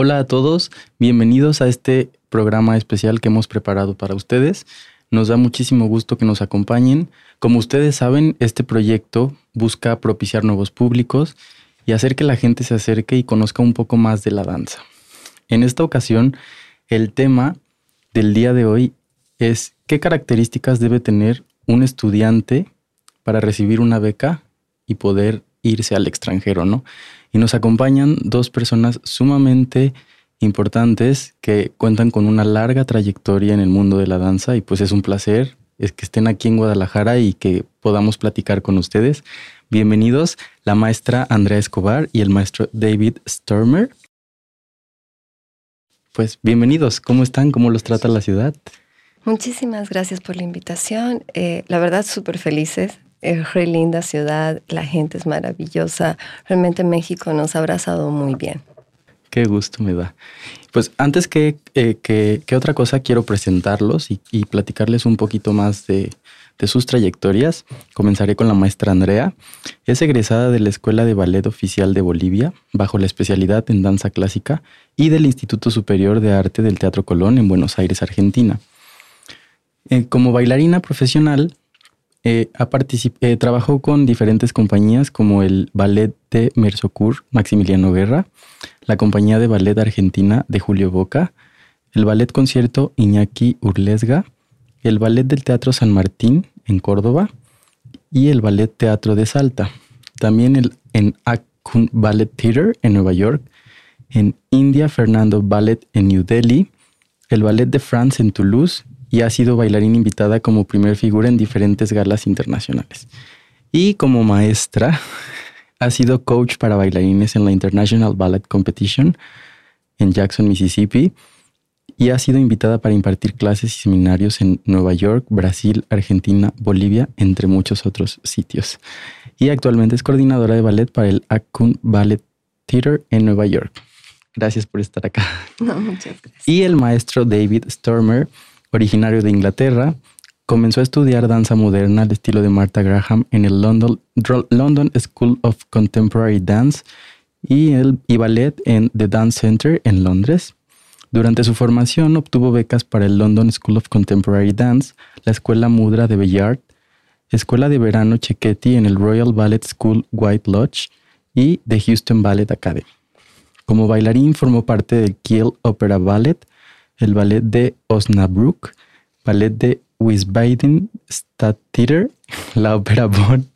Hola a todos, bienvenidos a este programa especial que hemos preparado para ustedes. Nos da muchísimo gusto que nos acompañen. Como ustedes saben, este proyecto busca propiciar nuevos públicos y hacer que la gente se acerque y conozca un poco más de la danza. En esta ocasión, el tema del día de hoy es qué características debe tener un estudiante para recibir una beca y poder irse al extranjero, ¿no? Y nos acompañan dos personas sumamente importantes que cuentan con una larga trayectoria en el mundo de la danza y pues es un placer es que estén aquí en Guadalajara y que podamos platicar con ustedes. Bienvenidos la maestra Andrea Escobar y el maestro David Sturmer. Pues bienvenidos, ¿cómo están? ¿Cómo los trata la ciudad? Muchísimas gracias por la invitación. Eh, la verdad, súper felices es re linda ciudad, la gente es maravillosa. Realmente México nos ha abrazado muy bien. Qué gusto me da. Pues antes que, eh, otra cosa, quiero presentarlos y, platicarles un poquito más de, de, sus trayectorias. Comenzaré con la maestra Andrea. Es egresada de la Escuela de Ballet Oficial de Bolivia, bajo la especialidad en danza clásica, y del Instituto Superior de Arte del Teatro Colón en Buenos Aires, Argentina. Eh, como bailarina profesional, eh, eh, trabajó con diferentes compañías como el Ballet de Mersocur, Maximiliano Guerra, la Compañía de Ballet Argentina de Julio Boca, el Ballet Concierto Iñaki Urlesga, el Ballet del Teatro San Martín en Córdoba y el Ballet Teatro de Salta. También el, en Akun Ballet Theater en Nueva York, en India Fernando Ballet en New Delhi, el Ballet de France en Toulouse y ha sido bailarina invitada como primer figura en diferentes galas internacionales. Y como maestra, ha sido coach para bailarines en la International Ballet Competition en Jackson, Mississippi, y ha sido invitada para impartir clases y seminarios en Nueva York, Brasil, Argentina, Bolivia, entre muchos otros sitios. Y actualmente es coordinadora de ballet para el Akun Ballet Theater en Nueva York. Gracias por estar acá. muchas gracias. Y el maestro David Stormer originario de Inglaterra, comenzó a estudiar danza moderna al estilo de Martha Graham en el London, School of Contemporary Dance y, el, ballet en The Dance Center en Londres. Durante su formación obtuvo becas para el London School of Contemporary Dance, la Escuela Mudra de Bellart, Escuela de Verano Cecchetti en el Royal Ballet School White Lodge y The Houston Ballet Academy. Como bailarín formó parte del Kiel Opera Ballet, el ballet de Osnabrück, ballet de Wiesbaden Stadttheater, la Ópera Bonn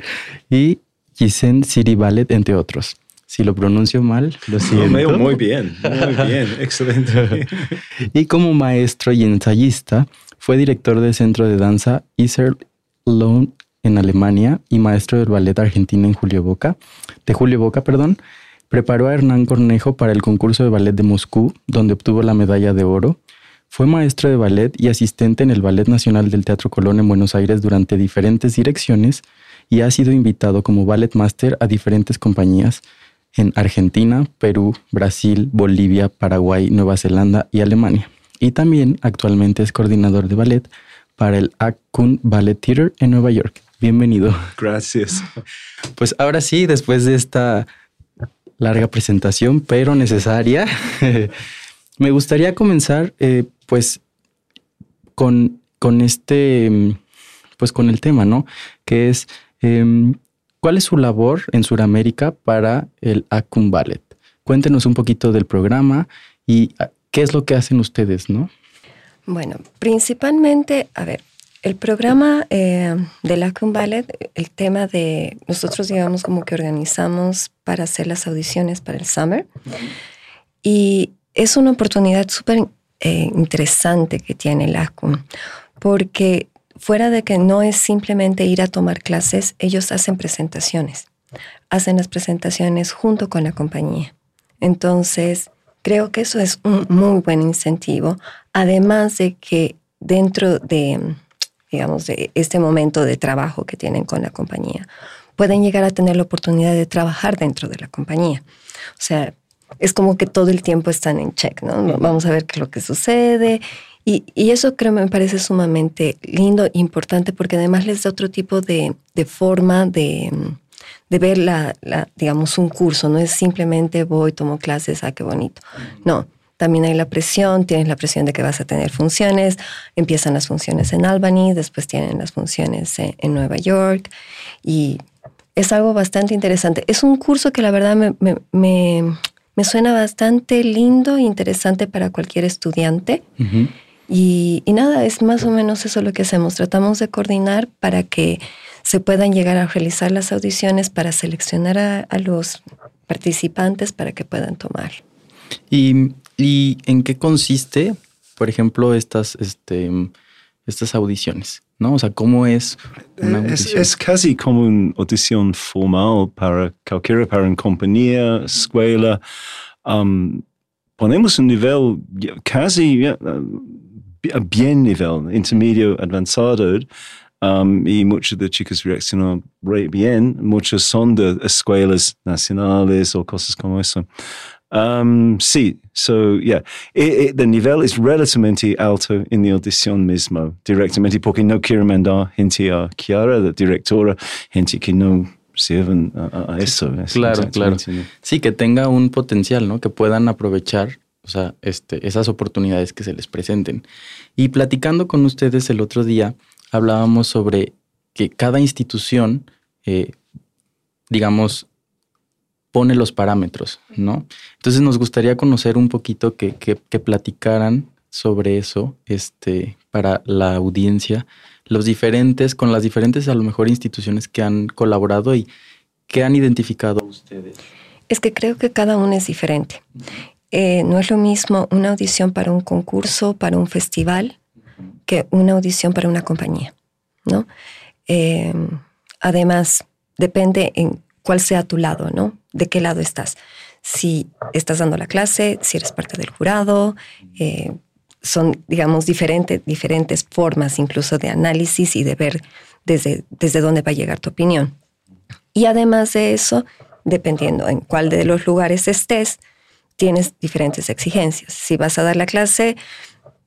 y Gießen City Ballet, entre otros. Si lo pronuncio mal, lo siento. muy bien, muy bien, excelente. y como maestro y ensayista, fue director del Centro de Danza Iserlohn en Alemania y maestro del ballet argentino en Julio Boca, de Julio Boca, perdón. Preparó a Hernán Cornejo para el concurso de ballet de Moscú, donde obtuvo la medalla de oro fue maestro de ballet y asistente en el Ballet Nacional del Teatro Colón en Buenos Aires durante diferentes direcciones y ha sido invitado como ballet master a diferentes compañías en Argentina, Perú, Brasil, Bolivia, Paraguay, Nueva Zelanda y Alemania. Y también actualmente es coordinador de ballet para el Akun Ballet Theater en Nueva York. Bienvenido. Gracias. Pues ahora sí, después de esta larga presentación, pero necesaria, me gustaría comenzar eh, pues con, con este, pues con el tema, ¿no? Que es, em, ¿cuál es su labor en Sudamérica para el Acum Ballet? Cuéntenos un poquito del programa y ah, qué es lo que hacen ustedes, ¿no? Bueno, principalmente, a ver, el programa eh, del Acum Ballet, el tema de nosotros, digamos, como que organizamos para hacer las audiciones para el Summer. Y es una oportunidad súper eh, interesante que tiene el ACUM, porque fuera de que no es simplemente ir a tomar clases, ellos hacen presentaciones, hacen las presentaciones junto con la compañía. Entonces, creo que eso es un muy buen incentivo, además de que dentro de, digamos, de este momento de trabajo que tienen con la compañía, pueden llegar a tener la oportunidad de trabajar dentro de la compañía. O sea, es como que todo el tiempo están en check, ¿no? Vamos a ver qué es lo que sucede. Y, eso creo me parece sumamente lindo, importante, porque además les da otro tipo de, forma de, de ver la, la, digamos, un curso. No es simplemente voy, tomo clases, ah, qué bonito. No, también hay la presión, tienes la presión de que vas a tener funciones, empiezan las funciones en Albany, después tienen las funciones en, Nueva York y es algo bastante interesante. Es un curso que la verdad me, me, me, suena bastante lindo e interesante para cualquier estudiante. y, y, nada, es más o menos eso lo que hacemos. Tratamos de coordinar para que se puedan llegar a realizar las audiciones, para seleccionar a, a los participantes para que puedan tomar. Y ¿Y en qué consiste, por ejemplo, estas, este, estas audiciones? ¿no? O sea, ¿cómo es una audición? Es, casi como una audición formal para cualquiera, para una compañía, escuela. Um, ponemos un nivel casi a bien nivel, intermedio, avanzado. Um, y muchas de chicas reaccionan bien. Muchas son de escuelas nacionales o cosas como eso. Um, sí, so yeah, it, el nivel es relativamente alto en la audición mismo, directamente, porque no quiero mandar gente a Kiara, la directora, gente que no sirven a, eso. Claro, claro. Sí, que tenga un potencial, ¿no? Que puedan aprovechar, o sea, este, esas oportunidades que se les presenten. Y platicando con ustedes el otro día, hablábamos sobre que cada institución, eh, digamos, pone los parámetros, ¿no? Entonces nos gustaría conocer un poquito que, que, platicaran sobre eso este, para la audiencia, los diferentes, con las diferentes a lo mejor instituciones que han colaborado y que han identificado ustedes. Es que creo que cada uno es diferente. Eh, no es lo mismo una audición para un concurso, para un festival, que una audición para una compañía, ¿no? Eh, además, depende en cuál sea tu lado, ¿no? ¿De qué lado estás? Si estás dando la clase, si eres parte del jurado, eh, son, digamos, diferentes, diferentes formas incluso de análisis y de ver desde, desde dónde va a llegar tu opinión. Y además de eso, dependiendo en cuál de los lugares estés, tienes diferentes exigencias. Si vas a dar la clase,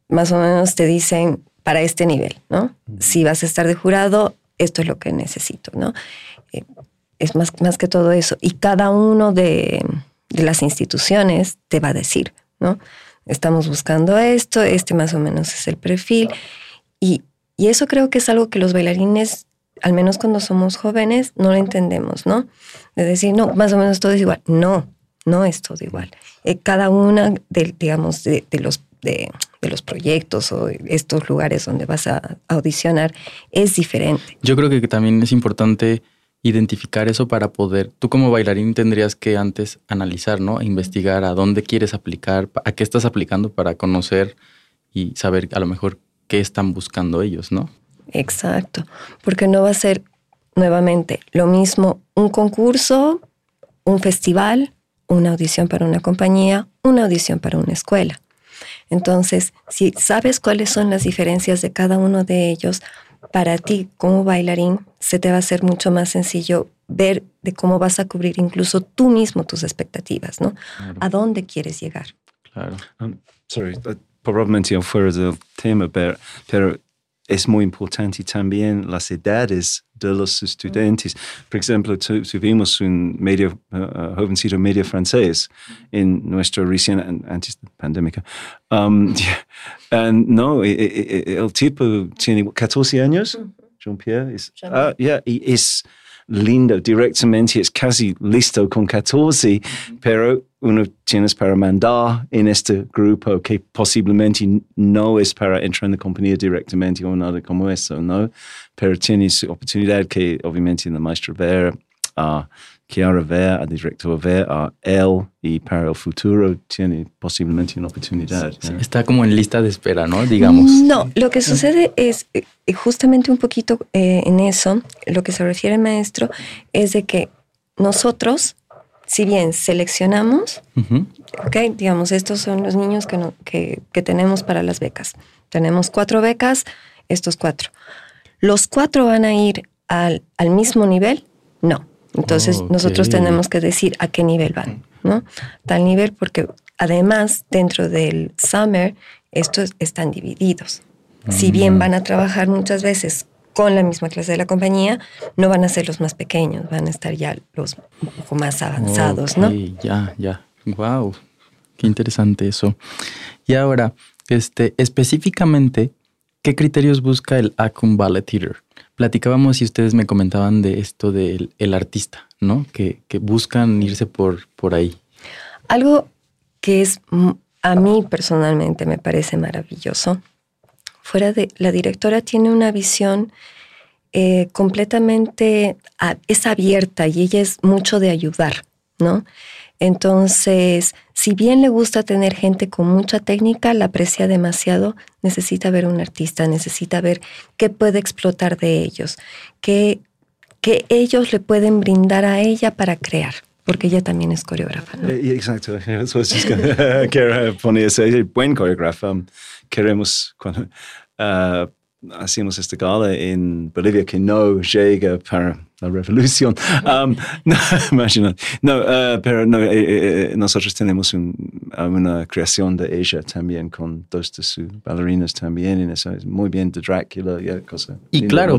más o menos te dicen para este nivel, ¿no? Si vas a estar de jurado, esto es lo que necesito, ¿no? Eh, es más, más que todo eso. Y cada uno de, las instituciones te va a decir, ¿no? Estamos buscando esto, este más o menos es el perfil. Y, eso creo que es algo que los bailarines, al menos cuando somos jóvenes, no lo entendemos, ¿no? De decir, no, más o menos todo es igual. No, no es todo igual. Eh, cada una de, digamos, de, los, de, de, los proyectos o estos lugares donde vas a audicionar es diferente. Yo creo que también es importante identificar eso para poder, tú como bailarín tendrías que antes analizar, ¿no? Investigar a dónde quieres aplicar, a qué estás aplicando para conocer y saber a lo mejor qué están buscando ellos, ¿no? Exacto, porque no va a ser nuevamente lo mismo un concurso, un festival, una audición para una compañía, una audición para una escuela. Entonces, si sabes cuáles son las diferencias de cada uno de ellos, para ti como bailarín se te va a hacer mucho más sencillo ver de cómo vas a cubrir incluso tú mismo tus expectativas, ¿no? A dónde quieres llegar. Claro. Um, sorry, uh, probablemente fuera del tema, pero, pero es muy importante también las edades de los estudiantes. Por ejemplo, tuvimos un medio, uh, jovencito medio francés en nuestra recién, antes de la pandemia. Um, no, e, e, el tipo tiene 14 años, Jean-Pierre. Ah, y es lindo directamente, es casi listo con 14, pero uno tienes para mandar en este grupo que posiblemente no es para entrar en la compañía directamente o nada como eso, ¿no? Pero tienes oportunidad que obviamente en la maestra ver a Kiara ver, a director ver a él y para el futuro tiene posiblemente una oportunidad. está como en lista de espera, ¿no? Digamos. No, lo que sucede es eh, justamente un poquito eh, en eso, lo que se refiere maestro, es de que nosotros si bien seleccionamos, digamos, estos son los niños que, que, tenemos para las becas. Tenemos cuatro becas, estos cuatro. ¿Los cuatro van a ir al, al mismo nivel? No. Entonces nosotros tenemos que decir a qué nivel van, ¿no? Tal nivel porque además dentro del summer estos están divididos. Si bien mm. van a trabajar muchas veces con la misma clase de la compañía, no van a ser los más pequeños, van a estar ya los un poco más avanzados, ¿no? Ya, ya. Wow. Qué interesante eso. Y ahora, este, específicamente, ¿qué criterios busca el Acum Ballet Theater? Platicábamos y ustedes me comentaban de esto del el artista, ¿no? Que, que buscan irse por, por ahí. Algo que es a mí personalmente me parece maravilloso fuera de la directora tiene una visión eh, completamente, es abierta y ella es mucho de ayudar, ¿no? Entonces, si bien le gusta tener gente con mucha técnica, la aprecia demasiado, necesita ver un artista, necesita ver qué puede explotar de ellos, qué, ellos le pueden brindar a ella para crear porque ella también es coreógrafa. Eh, exacto, eso es ponía ese buen coreógrafo. Um, queremos uh, hacemos esta gala en Bolivia que no llega para la revolución. Um, no, imagina. No, uh, pero no, eh, eh, nosotros tenemos un, una creación de ella también con dos de sus bailarinas también. En eso es muy bien de Drácula y cosa. Y claro,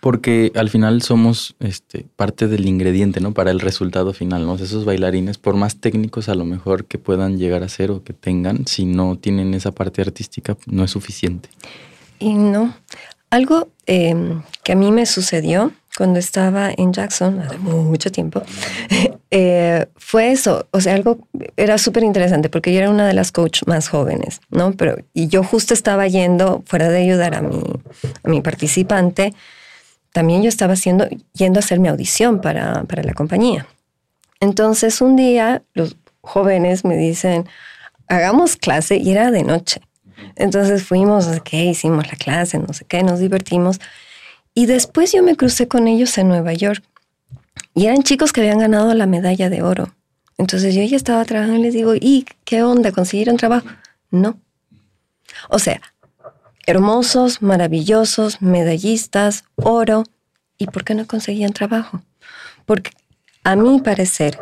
porque al final somos este, parte del ingrediente, ¿no? Para el resultado final, ¿no? Esos bailarines, por más técnicos a lo mejor que puedan llegar a ser o que tengan, si no tienen esa parte artística, no es suficiente. No. Algo em, que a mí me sucedió cuando estaba en Jackson, hace mucho tiempo, eh, fue eso. O sea, algo era súper interesante porque yo era una de las coaches más jóvenes, ¿no? Pero, y yo justo estaba yendo, fuera de ayudar a mi, a mi participante, también yo estaba haciendo, yendo a hacer mi audición para, para la compañía. Entonces un día los jóvenes me dicen, hagamos clase y era de noche. Entonces fuimos, ¿qué? Hicimos la clase, no sé qué, nos divertimos. Y después yo me crucé con ellos en Nueva York. Y eran chicos que habían ganado la medalla de oro. Entonces yo ya estaba trabajando y les digo, ¿y qué onda? ¿Consiguieron trabajo? No. O sea, hermosos, maravillosos, medallistas, oro. ¿Y por qué no conseguían trabajo? Porque a mi parecer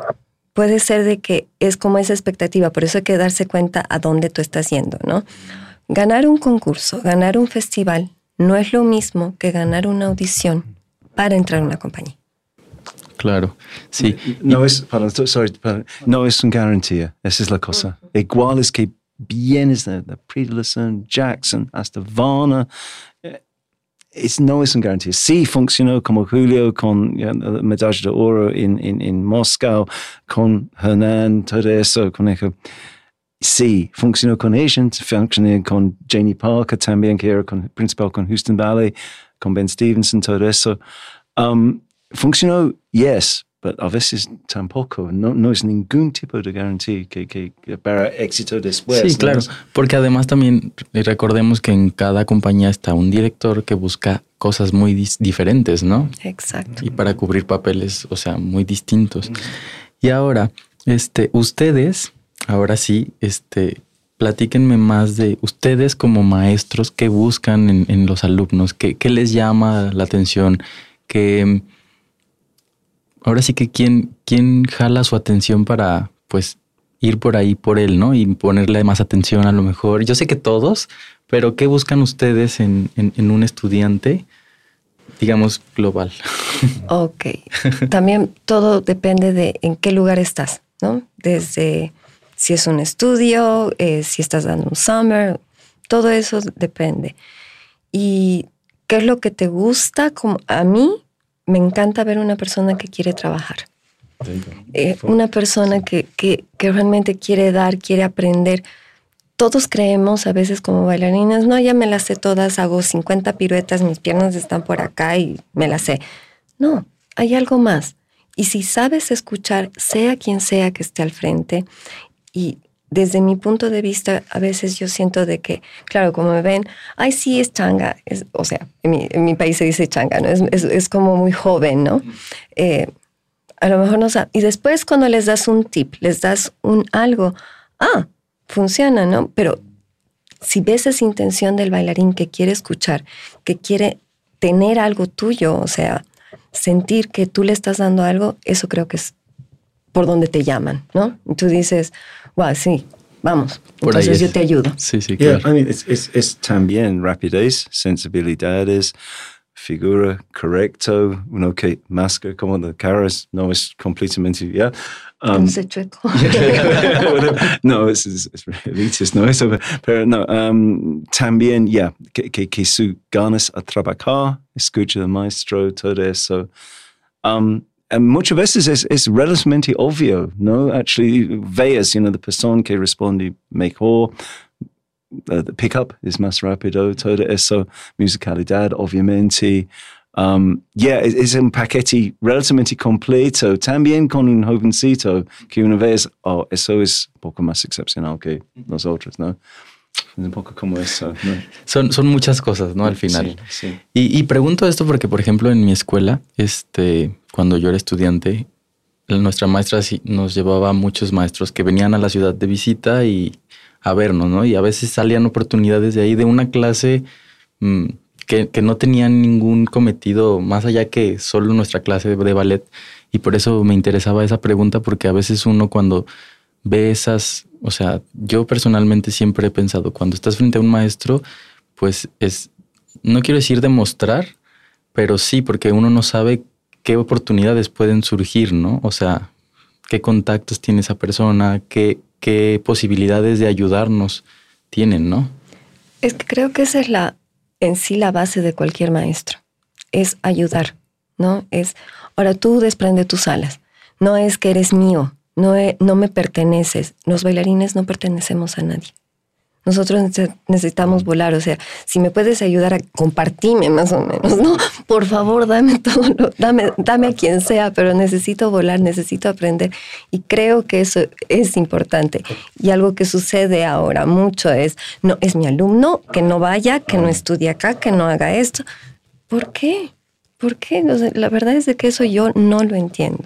puede ser de que es como esa expectativa, por eso hay que darse cuenta a dónde tú estás yendo, ¿no? Ganar un concurso, ganar un festival, no es lo mismo que ganar una audición para entrar a una compañía. Claro, sí. No es, sorry, no es una garantía, esa es la cosa. Igual es que vienes de, de Jackson, hasta Varna, eh, es, no es una garantía. Sí funcionó como Julio con la medalla de oro en, en, en Moscú, con Hernán, todo eso, con eso. Sí, funcionó con ella, funcionó con Janie Parker también, que era con, principal con Houston Valley, con Ben Stevenson, todo eso. Um, funcionó, yes, pero a veces tampoco, no, no es ningún tipo de garantía que, que, para éxito después. Sí, claro, porque además también recordemos que en cada compañía está un director que busca cosas muy diferentes, ¿no? Exacto. Y para cubrir papeles, o sea, muy distintos. Y ahora, este, ustedes, ahora sí, este, platíquenme más de ustedes como maestros, qué buscan en, en los alumnos, qué, qué les llama la atención, qué ahora sí que quién, quién jala su atención para, pues, ir por ahí por él, ¿no? Y ponerle más atención a lo mejor. Yo sé que todos, pero ¿qué buscan ustedes en, en, un estudiante, digamos, global? Ok. También todo depende de en qué lugar estás, ¿no? Desde si es un estudio, eh, si estás dando un summer, todo eso depende. Y qué es lo que te gusta, como a mí, me encanta ver una persona que quiere trabajar. Eh, una persona que, que, que, realmente quiere dar, quiere aprender. Todos creemos a veces como bailarinas, no, ya me las sé todas, hago 50 piruetas, mis piernas están por acá y me las sé. No, hay algo más. Y si sabes escuchar, sea quien sea que esté al frente, y desde mi punto de vista, a veces yo siento de que, claro, como me ven, ay, sí, es changa. Es, o sea, en mi, país se dice changa, ¿no? Es, es, como muy joven, ¿no? Eh, a lo mejor no sabe. Y después cuando les das un tip, les das un algo, ah, funciona, ¿no? Pero si ves esa intención del bailarín que quiere escuchar, que quiere tener algo tuyo, o sea, sentir que tú le estás dando algo, eso creo que es por donde te llaman, ¿no? Y tú dices, wow, sí, vamos. Por Entonces yo te ayudo. Sí, sí, claro. es, también rapidez, sensibilidades, figura correcto, uno que masca como de caras, no es completamente, ¿ya? Um, chueco. no, es, es, es elitist, no eso, pero no, um, también, ya, que, que, que, su ganas a trabajar, escucha al maestro, todo eso. Um, and muchas veces es, es relativamente obvio, ¿no? Actually, veas, you know, the persona que responde mejor, uh, the pickup es más rápido, todo eso, musicalidad, obviamente. Um, yeah, es un paquete relativamente completo, también con un jovencito que una vez, oh, eso es poco más excepcional que nosotros, ¿no? Un poco como eso. ¿no? Son, son muchas cosas, ¿no? Al final. Sí, sí. Y, y, pregunto esto porque, por ejemplo, en mi escuela, este, cuando yo era estudiante, nuestra maestra nos llevaba a muchos maestros que venían a la ciudad de visita y a vernos, ¿no? Y a veces salían oportunidades de ahí de una clase mmm, que, que, no tenían ningún cometido más allá que solo nuestra clase de ballet. Y por eso me interesaba esa pregunta, porque a veces uno cuando ve esas, o sea, yo personalmente siempre he pensado, cuando estás frente a un maestro, pues es, no quiero decir demostrar, pero sí, porque uno no sabe qué oportunidades pueden surgir, ¿no? O sea, qué contactos tiene esa persona, qué, qué posibilidades de ayudarnos tienen, ¿no? Es que creo que esa es la, en sí la base de cualquier maestro, es ayudar, ¿no? Es, ahora tú desprende tus alas, no es que eres mío, no, no me perteneces, los bailarines no pertenecemos a nadie. Nosotros necesitamos volar, o sea, si me puedes ayudar a compartirme más o menos, ¿no? Por favor, dame todo, dame, dame a quien sea, pero necesito volar, necesito aprender. Y creo que eso es importante. Y algo que sucede ahora mucho es, no, es mi alumno, que no vaya, que no estudie acá, que no haga esto. ¿Por qué? ¿Por qué? la verdad es de que eso yo no lo entiendo.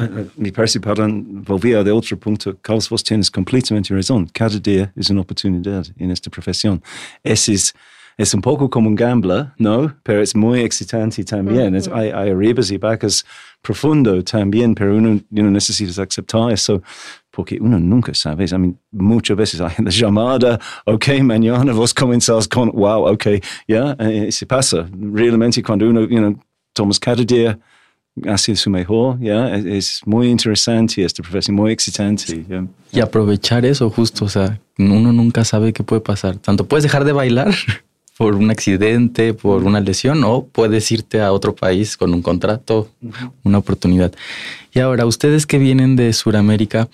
Uh, uh, Mi parece para volver de otro punto, Carlos, vos tienes completamente razón. Cada día es una oportunidad en esta profesión. Ese es, es un poco como un gambler, ¿no? Pero es muy excitante también. es, hay, hay arribas y bajos profundo también, pero uno, uno necesita aceptar eso porque uno nunca sabe. I mean, muchas veces hay la llamada, ok, mañana vos comenzás con, wow, ok, ya, yeah, se pasa. Realmente cuando uno, you know, tomas cada día hacia su mejor, ¿ya? Es, muy interesante esta profesión, muy excitante. ¿ya? Y aprovechar eso justo, o sea, uno nunca sabe qué puede pasar. Tanto puedes dejar de bailar por un accidente, por una lesión, o puedes irte a otro país con un contrato, una oportunidad. Y ahora, ustedes que vienen de Sudamérica,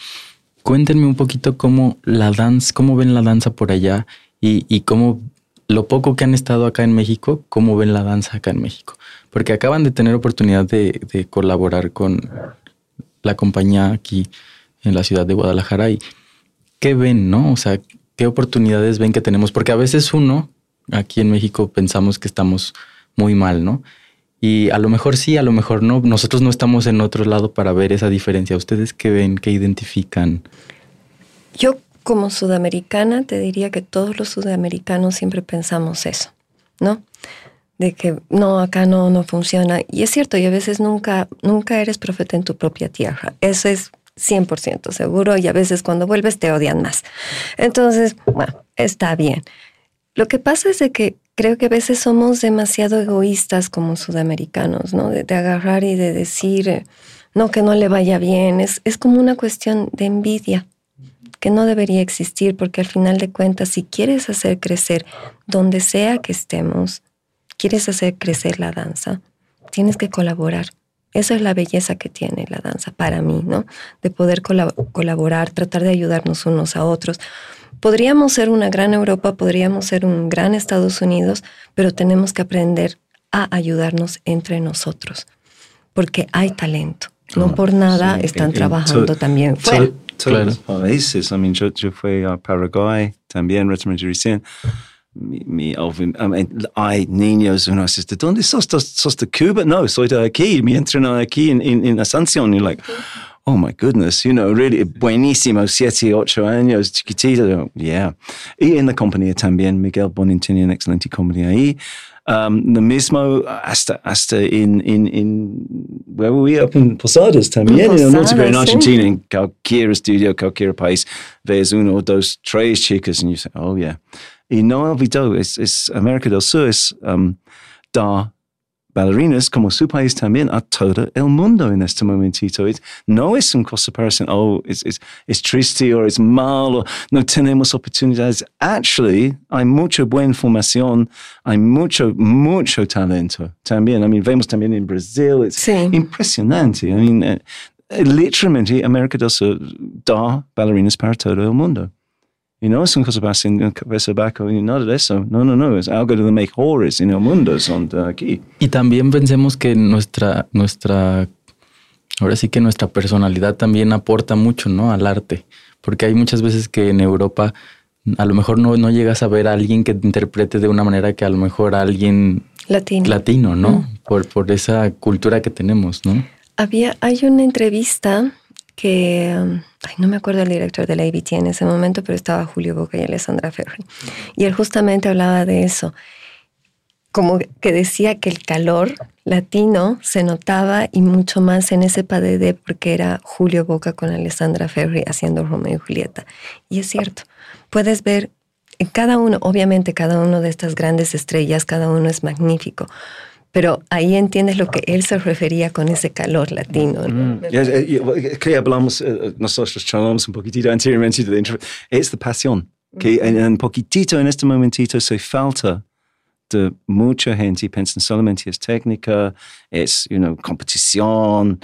cuéntenme un poquito cómo la danza, cómo ven la danza por allá y, y cómo lo poco que han estado acá en México, cómo ven la danza acá en México porque acaban de tener oportunidad de, colaborar con la compañía aquí en la ciudad de Guadalajara y qué ven, ¿no? O sea, qué oportunidades ven que tenemos, porque a veces uno aquí en México pensamos que estamos muy mal, ¿no? Y a lo mejor sí, a lo mejor no. Nosotros no estamos en otro lado para ver esa diferencia. ¿Ustedes qué ven, qué identifican? Yo como sudamericana te diría que todos los sudamericanos siempre pensamos eso, ¿no? de que no, acá no, no funciona. Y es cierto, y a veces nunca, nunca eres profeta en tu propia tierra. Eso es 100% seguro y a veces cuando vuelves te odian más. Entonces, bueno, está bien. Lo que pasa es de que creo que a veces somos demasiado egoístas como sudamericanos, ¿no? De, agarrar y de decir, no, que no le vaya bien. Es, es como una cuestión de envidia que no debería existir porque al final de cuentas, si quieres hacer crecer donde sea que estemos, quieres hacer crecer la danza, tienes que colaborar. Esa es la belleza que tiene la danza para mí, ¿no? De poder colaborar, tratar de ayudarnos unos a otros. Podríamos ser una gran Europa, podríamos ser un gran Estados Unidos, pero tenemos que aprender a ayudarnos entre nosotros, porque hay talento. No por nada están trabajando también fuera. Todos los países, I mean, yo, yo fui a Paraguay también, recién mi, mi hay niños, uno dice, ¿de dónde sos? ¿Sos de Cuba? No, soy de aquí, me entreno aquí en, en, en Asunción. You're like, oh my goodness, you know, really buenísimo, siete, ocho años, chiquitito. Yeah. Y en la compañía también, Miguel Bonin tenía una excelente compañía ahí. Um, lo mismo hasta, hasta en, en, en, where were we? Up in Posadas también, Posadas, en, en Argentina, sí. en cualquier estudio, cualquier país, ves uno, dos, tres chicas, and you say, oh yeah. Y no olvidó, es, es América del Sur es um, da bailarinas, como su país también, a todo el mundo en este momentito. Es, no es una cosa para decir, oh, es, es, es triste o es malo, no tenemos oportunidades. Actually, hay mucha buena formación, hay mucho, mucho talento también. I mean, vemos también en Brasil, es Sí. impresionante. I mean, eh, eh, literalmente, América del Sur da bailarinas para todo el mundo. Y no es una cosa para hacer en cabeza bajo, y nada de eso. No, no, no, es algo de los mejores en el mundo son de aquí. Y también pensemos que nuestra, nuestra, ahora sí que nuestra personalidad también aporta mucho, ¿no? Al arte. Porque hay muchas veces que en Europa a lo mejor no, no llegas a ver a alguien que te interprete de una manera que a lo mejor a alguien Latino. latino, ¿no? Mm. Por, por esa cultura que tenemos, ¿no? Había, hay una entrevista que, no me acuerdo el director de la ABT en ese momento, pero estaba Julio Boca y Alessandra Ferri. Y él justamente hablaba de eso, como que decía que el calor latino se notaba y mucho más en ese PADD porque era Julio Boca con Alessandra Ferri haciendo Romeo y Julieta. Y es cierto, puedes ver en cada uno, obviamente cada uno de estas grandes estrellas, cada uno es magnífico, pero ahí entiendes lo que él se refería con ese calor latino. ¿no? Ya, eh, y, bueno, es que hablamos, eh, nosotros charlamos un poquitito anteriormente de intro- es la pasión, que en un poquitito en este momentito se falta de mucha gente, piensan solamente es técnica, es, you know, competición,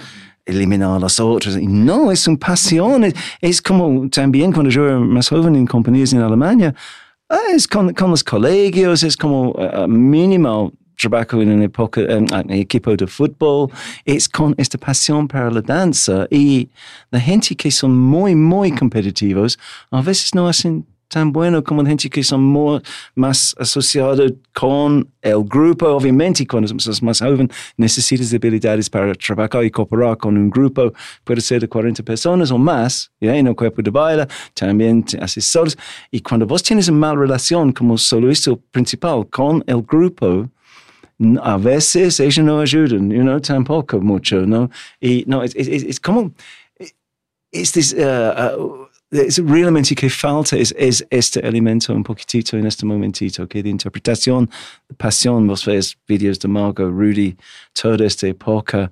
eliminar a los otros. Y no, es una pasión. Es, es como también cuando yo era más joven en compañías en Alemania, ah, es con, con los colegios, es como uh, mínimo trabajo en una época, en un equipo de fútbol, es con esta pasión para la danza y la gente que son muy, muy competitivos, a veces no hacen tan bueno como gente que son muy, más asociados con el grupo. Obviamente, cuando sos más joven, necesitas habilidades para trabajar y cooperar con un grupo. Puede ser de 40 personas o más, ¿ya? en un cuerpo de baile, también te haces solos. Y cuando vos tienes una mala relación como solista principal con el grupo, a veces ellos no ayudan, you know, tampoco mucho, ¿no? Y no, es, es, es- como, es, this, uh, uh, es realmente que falta es, es este elemento un poquitito en este momentito, que de interpretación, de pasión, vos ves vídeos de Margot, Rudy, toda esta época,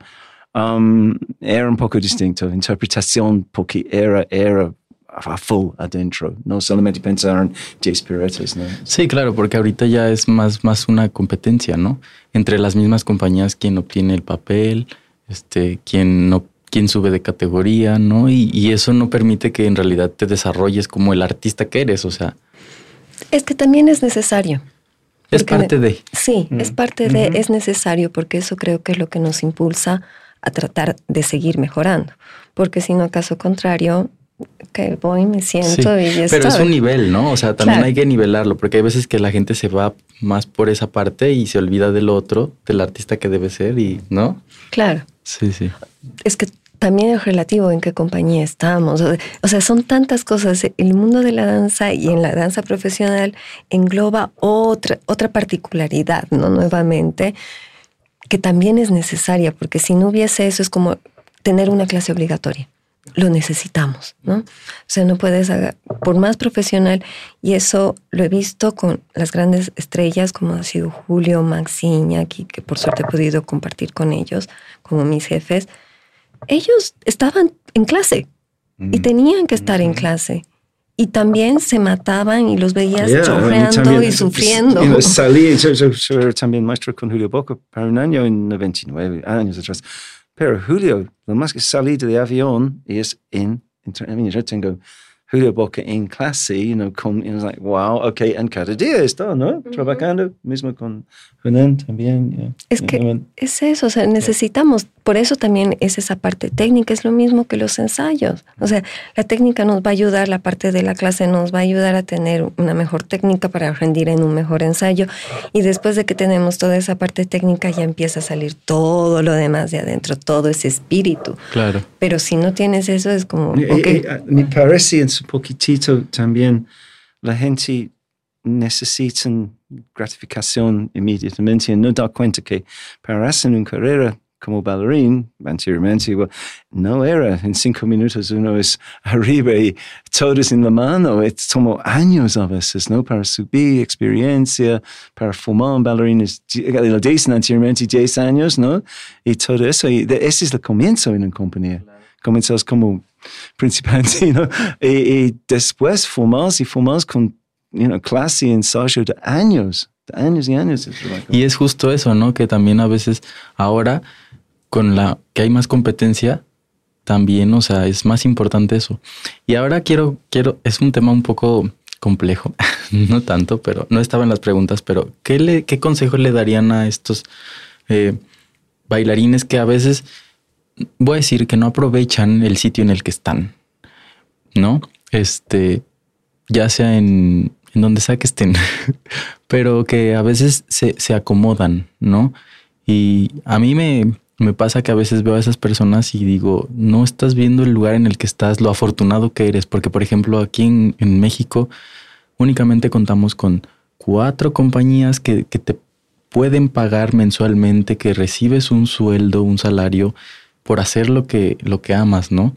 um, era un poco distinto, interpretación porque era, era a full adentro, no solamente pensar en 10 piruetas, ¿no? Sí, claro, porque ahorita ya es más, más una competencia, ¿no? Entre las mismas compañías, quién obtiene el papel, este, quién no, quién sube de categoría, ¿no? Y, y eso no permite que en realidad te desarrolles como el artista que eres, o sea, Es que también es necesario. es parte de. Sí, es parte de, es necesario porque eso creo que es lo que nos impulsa a tratar de seguir mejorando. Porque si no, caso contrario, que voy, me Sí, siento y ya pero es está. un nivel, ¿no? O sea, también Claro. hay que nivelarlo, porque hay veces que la gente se va más por esa parte y se olvida del otro, del artista que debe ser y, ¿no? Claro, Sí, sí. es que también es relativo en qué compañía estamos. O sea, son tantas cosas. El mundo de la danza y en la danza profesional engloba otra, otra particularidad, ¿no? Nuevamente, que también es necesaria, porque si no hubiese eso es como tener una clase obligatoria. Lo necesitamos, ¿no? O sea, no puedes, haga- por más profesional, y eso lo he visto con las grandes estrellas como ha sido Julio, Max Iñaki, que por suerte he podido compartir con ellos, como mis jefes. Ellos estaban en clase y tenían que estar en clase. Y también se mataban y los veías Yeah, chorreando y sufriendo. you know, salí, yo, yo- también maestro con Julio Boca para un año en 99 años atrás. Pero Julio, lo más que salí del avión es en, en- yo tengo Julio Boca en clase, you know, con, like, wow, okay, en cada día está, ¿no? Trabajando, mismo con Julián también. yeah. Es que es eso, o sea, necesitamos, por eso también es esa parte técnica, es lo mismo que los ensayos. O sea, la técnica nos va a ayudar, la parte de la clase nos va a ayudar a tener una mejor técnica para rendir en un mejor ensayo. Y después de que tenemos toda esa parte técnica, ya empieza a salir todo lo demás de adentro, todo ese espíritu. Claro. Pero si no tienes eso, es como, Eh, ok, eh, eh, me parece en su poquitito también la gente necesita gratificación inmediatamente y no da cuenta que para hacer una carrera como bailarín anteriormente, no era en cinco minutos uno es arriba y todos en la mano, es como años a veces, ¿no? Para subir experiencia, para formar un bailarín, lo dicen anteriormente 10 años, ¿no? Y todo eso, y ese es el comienzo en una compañía. Comenzas como principalmente, ¿no? Y, después formas y formas con you know, clase y ensayo de años, de años y años. Y es justo eso, ¿no? Que también a veces ahora con la que hay más competencia, también, o sea, es más importante eso. Y ahora quiero, quiero, es un tema un poco complejo, no tanto, pero no estaba en las preguntas, pero ¿qué, le, qué consejo le darían a estos eh, bailarines que a veces, voy a decir, que no aprovechan el sitio en el que están, ¿no? Este, ya sea en, en donde sea que estén, pero que a veces se, se acomodan, ¿no? Y a mí me, me pasa que a veces veo a esas personas y digo, no estás viendo el lugar en el que estás, lo afortunado que eres, porque por ejemplo aquí en, México únicamente contamos con cuatro compañías que, te pueden pagar mensualmente, que recibes un sueldo, un salario por hacer lo que, lo que amas, ¿no?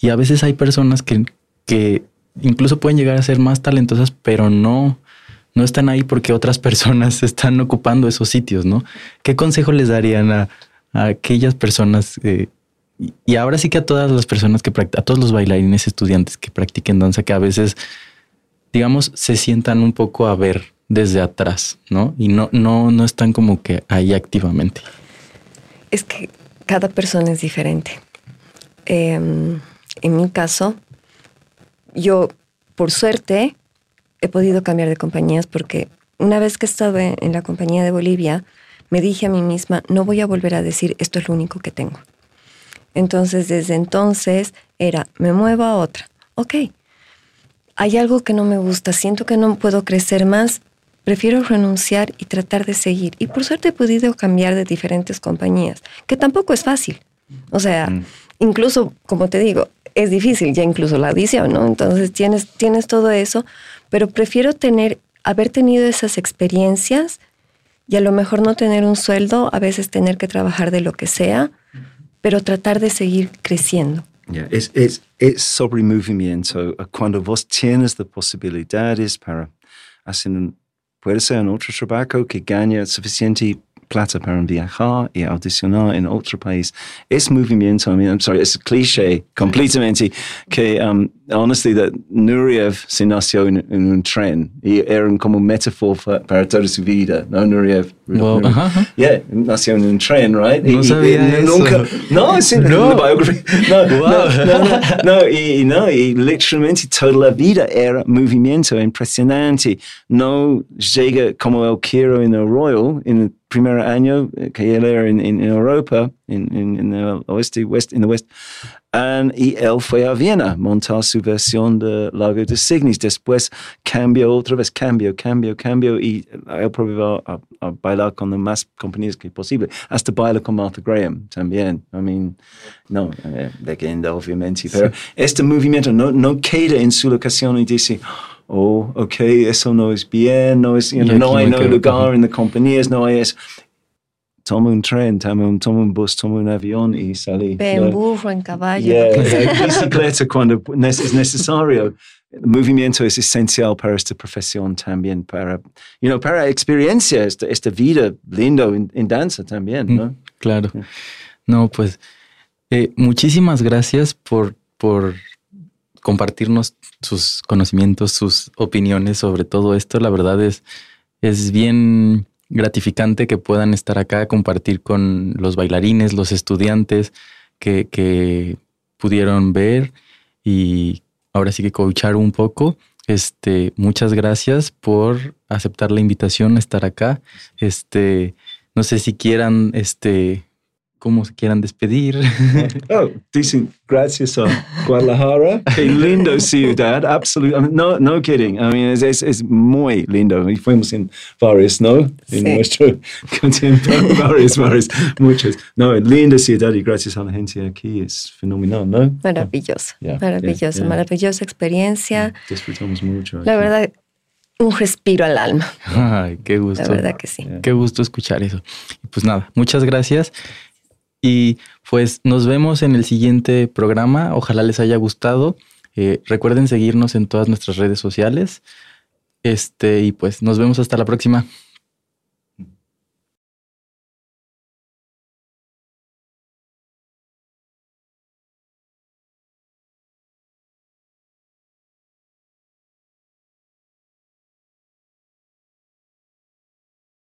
Y a veces hay personas que, que incluso pueden llegar a ser más talentosas, pero no, no están ahí porque otras personas están ocupando esos sitios, ¿no? ¿Qué consejo les darían a, a aquellas personas, eh, y ahora sí que a todas las personas que a todos los bailarines estudiantes que practiquen danza, que a veces, digamos, se sientan un poco a ver desde atrás, ¿no? Y no, no, no están como que ahí activamente. Es que cada persona es diferente. Em, en mi caso, yo, por suerte, he podido cambiar de compañías porque una vez que estaba en la compañía de Bolivia, me dije a mí misma, no voy a volver a decir esto es lo único que tengo. Entonces, desde entonces era, me muevo a otra. Ok, hay algo que no me gusta, siento que no puedo crecer más, prefiero renunciar y tratar de seguir. Y por suerte he podido cambiar de diferentes compañías, que tampoco es fácil. O sea, mm. incluso, como te digo, es difícil ya incluso la audición, ¿no? Entonces tienes, tienes todo eso, pero prefiero tener, haber tenido esas experiencias y a lo mejor no tener un sueldo, a veces tener que trabajar de lo que sea, pero tratar de seguir creciendo. Yeah, es, es, es sobre movimiento. Cuando vos tienes las posibilidades para hacer un, puede ser un otro trabajo que gana suficiente plata para viajar y audicionar en otro país. Es movimiento, I mean, I'm sorry, es cliché completamente que, um, honestly, that Nureyev se nació en, un tren y era como metáfora para toda su vida, ¿no? Nureyev. Well, uh -huh. Yeah, nació en un tren, right? No y, sabía y, eso. Nunca, no, es en no. la biografía. No, wow. no, no, no, no, y, no, y literalmente toda la vida era movimiento impresionante. No llega como el quiero en el Royal, en el primer año eh, que él era en, en Europa, en, en, el oeste, west, en el west, y él fue a Viena montar su versión de Lago de Signis. Después cambió otra vez, cambio, cambio, cambio, y él probó a, a, bailar con las más compañías que posible. Hasta baila con Martha Graham también. I mean, no, eh, leyenda obviamente, pero este movimiento no, no queda en su locación y dice oh, ok, eso no es bien, no, es, you know, no hay no lugar en las compañías, no hay eso. Toma un tren, toma un, toma un bus, toma un avión y salí. Ve en burro, en caballo. Yeah, bicicleta cuando es necesario. El movimiento es esencial para esta profesión también, para, you know, para experiencia, esta, esta vida lindo en, en, danza también, ¿no? Mm, claro. No, pues eh, muchísimas gracias por, por compartirnos sus conocimientos, sus opiniones sobre todo esto. La verdad es, es bien gratificante que puedan estar acá compartir con los bailarines, los estudiantes que, que pudieron ver y ahora sí que coachar un poco. Este, muchas gracias por aceptar la invitación a estar acá. Este, no sé si quieran este cómo se quieran despedir. oh, dicen gracias a Guadalajara. Qué lindo ciudad, absolutamente. No, no kidding. I mean, es, es, es, muy lindo. Y fuimos en varios, ¿no? En nuestro tiempo, varios, varios, muchos. No, linda ciudad y gracias a la gente aquí es fenomenal, ¿no? Maravilloso, maravilloso, maravillosa experiencia. Disfrutamos mucho. La verdad, un respiro al alma. Ay, qué gusto. La verdad que sí. Qué gusto escuchar eso. Pues nada, muchas gracias. Y pues nos vemos en el siguiente programa. Ojalá les haya gustado. Eh, recuerden seguirnos en todas nuestras redes sociales. Este, y pues nos vemos hasta la próxima.